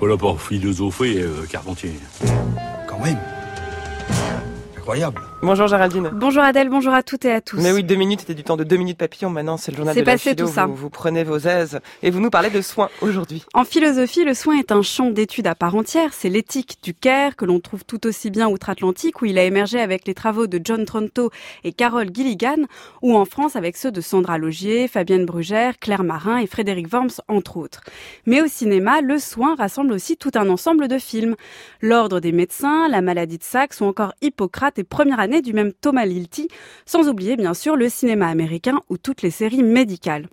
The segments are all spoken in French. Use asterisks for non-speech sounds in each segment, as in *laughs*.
Pas là pour philosopher, euh, Carpentier. Quand même. Incroyable. Bonjour Géraldine. Bonjour Adèle, bonjour à toutes et à tous. Mais oui, deux minutes, c'était du temps de deux minutes papillon. Maintenant, c'est le journal de la philo. tout ça. Vous, vous prenez vos aises et vous nous parlez de soins aujourd'hui. En philosophie, le soin est un champ d'étude à part entière. C'est l'éthique du Caire que l'on trouve tout aussi bien outre-Atlantique où il a émergé avec les travaux de John Tronto et Carol Gilligan ou en France avec ceux de Sandra Logier, Fabienne Brugère, Claire Marin et Frédéric Worms entre autres. Mais au cinéma, le soin rassemble aussi tout un ensemble de films. L'ordre des médecins, La maladie de Saxe ou encore Hippocrate et première année du même Thomas Lilti, sans oublier bien sûr le cinéma américain ou toutes les séries médicales.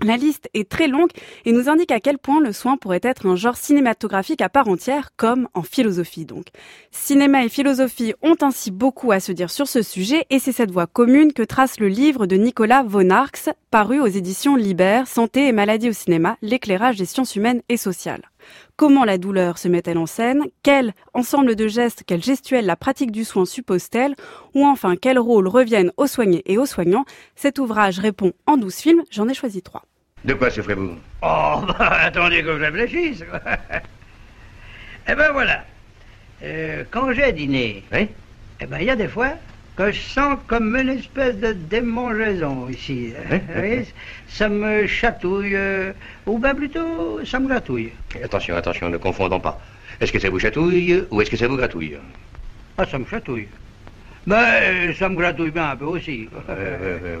La liste est très longue et nous indique à quel point le soin pourrait être un genre cinématographique à part entière, comme en philosophie donc. Cinéma et philosophie ont ainsi beaucoup à se dire sur ce sujet et c'est cette voie commune que trace le livre de Nicolas von Arx, paru aux éditions Liber, Santé et maladie au cinéma, l'éclairage des sciences humaines et sociales. Comment la douleur se met-elle en scène? Quel ensemble de gestes, quelle gestuelle la pratique du soin suppose-t-elle? Ou enfin, quels rôles reviennent aux soignés et aux soignants? Cet ouvrage répond en 12 films, j'en ai choisi trois. De quoi souffrez-vous? Oh, *laughs* bah, attendez que je réfléchisse. *laughs* eh ben voilà. Euh, quand j'ai dîné, Oui eh ben il y a des fois que je sens comme une espèce de démangeaison ici. Oui. Oui, ça me chatouille, euh, ou bien plutôt, ça me gratouille. Attention, attention, ne confondons pas. Est-ce que ça vous chatouille ou est-ce que ça vous gratouille? Ah, ça me chatouille. Ben, ça me gratouille bien un peu aussi. Euh, euh, euh,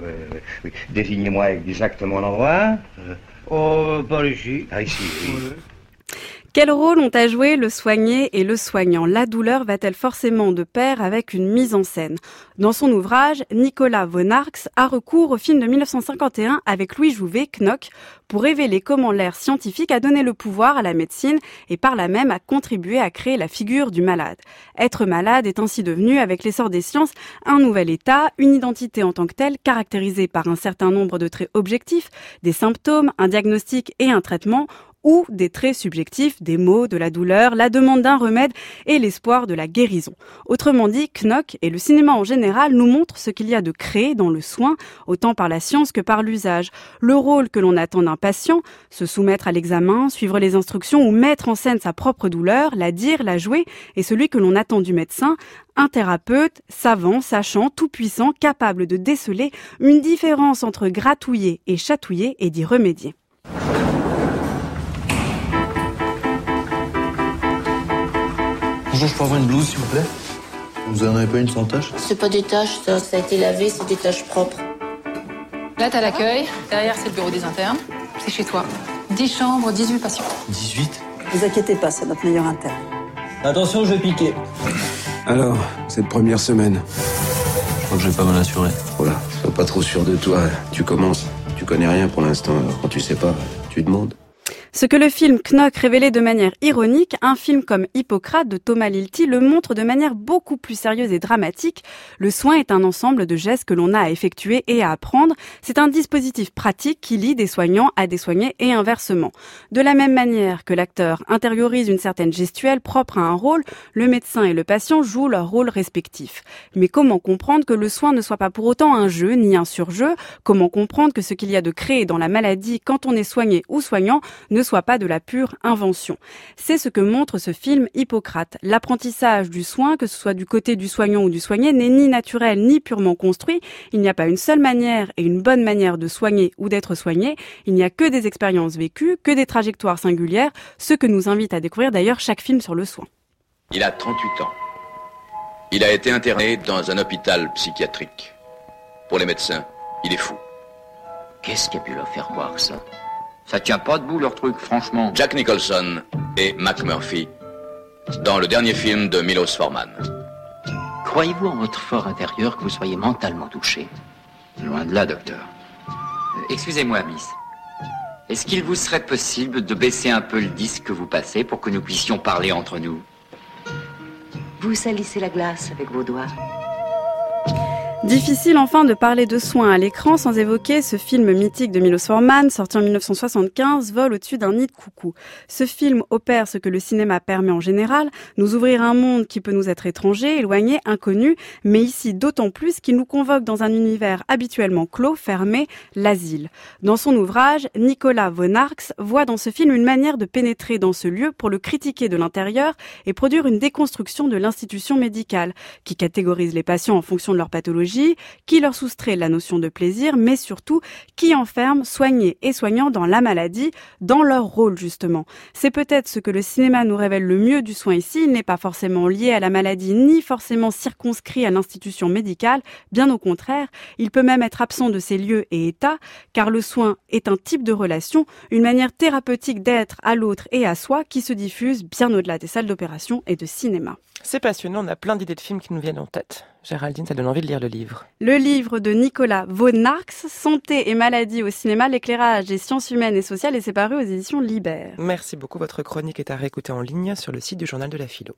euh. Désignez-moi exactement l'endroit. Euh, Oh, par ici. ah, ici, oui. Quel rôle ont à jouer le soigné et le soignant? La douleur va-t-elle forcément de pair avec une mise en scène? Dans son ouvrage, Nicolas von Arx a recours au film de 1951 avec Louis Jouvet, Knock, pour révéler comment l'ère scientifique a donné le pouvoir à la médecine et par là même a contribué à créer la figure du malade. Être malade est ainsi devenu, avec l'essor des sciences, un nouvel état, une identité en tant que telle, caractérisée par un certain nombre de traits objectifs, des symptômes, un diagnostic et un traitement, ou des traits subjectifs, des maux, de la douleur, la demande d'un remède et l'espoir de la guérison. Autrement dit, Knock et le cinéma en général nous montrent ce qu'il y a de créé dans le soin, autant par la science que par l'usage. Le rôle que l'on attend d'un patient, se soumettre à l'examen, suivre les instructions ou mettre en scène sa propre douleur, la dire, la jouer, et celui que l'on attend du médecin, un thérapeute, savant, sachant, tout-puissant, capable de déceler une différence entre gratouiller et chatouiller et d'y remédier. Bonjour, je peux avoir une blouse, s'il vous plaît Vous en avez pas une sans tache? C'est pas des tâches, ça. Ça a été lavé, c'est des tâches propres. Là, t'as l'accueil. Derrière, c'est le bureau des internes. C'est chez toi. 10 chambres, 18 patients. 18 Ne vous inquiétez pas, c'est notre meilleur interne. Attention, je vais piquer. Alors, cette première semaine? Je crois que je vais pas mal assurer. Voilà, sois pas trop sûr de toi. Tu commences. Tu connais rien pour l'instant. Quand tu sais pas, tu demandes. Ce que le film Knock révélait de manière ironique, un film comme Hippocrate de Thomas Lilti le montre de manière beaucoup plus sérieuse et dramatique. Le soin est un ensemble de gestes que l'on a à effectuer et à apprendre. C'est un dispositif pratique qui lie des soignants à des soignés et inversement. De la même manière que l'acteur intériorise une certaine gestuelle propre à un rôle, le médecin et le patient jouent leur rôle respectif. Mais comment comprendre que le soin ne soit pas pour autant un jeu ni un surjeu? Comment comprendre que ce qu'il y a de créé dans la maladie quand on est soigné ou soignant ne soit pas de la pure invention. C'est ce que montre ce film Hippocrate. L'apprentissage du soin, que ce soit du côté du soignant ou du soigné, n'est ni naturel ni purement construit. Il n'y a pas une seule manière et une bonne manière de soigner ou d'être soigné. Il n'y a que des expériences vécues, que des trajectoires singulières, ce que nous invite à découvrir d'ailleurs chaque film sur le soin. Il a 38 ans. Il a été interné dans un hôpital psychiatrique. Pour les médecins, il est fou. Qu'est-ce qui a pu leur faire croire ça? Ça tient pas debout leur truc, franchement. Jack Nicholson et Mac Murphy dans le dernier film de Milos Forman. Croyez-vous en votre fort intérieur que vous soyez mentalement touché? Loin de là, docteur. Euh, Excusez-moi, Miss. Est-ce qu'il vous serait possible de baisser un peu le disque que vous passez pour que nous puissions parler entre nous? Vous salissez la glace avec vos doigts. Difficile enfin de parler de soins à l'écran sans évoquer ce film mythique de Milos Forman, sorti en 1975, Vol au-dessus d'un nid de coucou. Ce film opère ce que le cinéma permet en général, nous ouvrir un monde qui peut nous être étranger, éloigné, inconnu, mais ici d'autant plus qu'il nous convoque dans un univers habituellement clos, fermé, l'asile. Dans son ouvrage, Nicolas von Arx voit dans ce film une manière de pénétrer dans ce lieu pour le critiquer de l'intérieur et produire une déconstruction de l'institution médicale, qui catégorise les patients en fonction de leur pathologie qui leur soustrait la notion de plaisir, mais surtout qui enferme soignés et soignants dans la maladie, dans leur rôle justement. C'est peut-être ce que le cinéma nous révèle le mieux du soin ici. Il n'est pas forcément lié à la maladie, ni forcément circonscrit à l'institution médicale. Bien au contraire, il peut même être absent de ces lieux et états, car le soin est un type de relation, une manière thérapeutique d'être à l'autre et à soi qui se diffuse bien au-delà des salles d'opération et de cinéma. C'est passionnant, on a plein d'idées de films qui nous viennent en tête. Géraldine, ça donne envie de lire le livre. Le livre de Nicolas Vaunarx, Santé et maladie au cinéma, l'éclairage des sciences humaines et sociales, et c'est paru aux éditions Libère. Merci beaucoup, votre chronique est à réécouter en ligne sur le site du journal de la philo.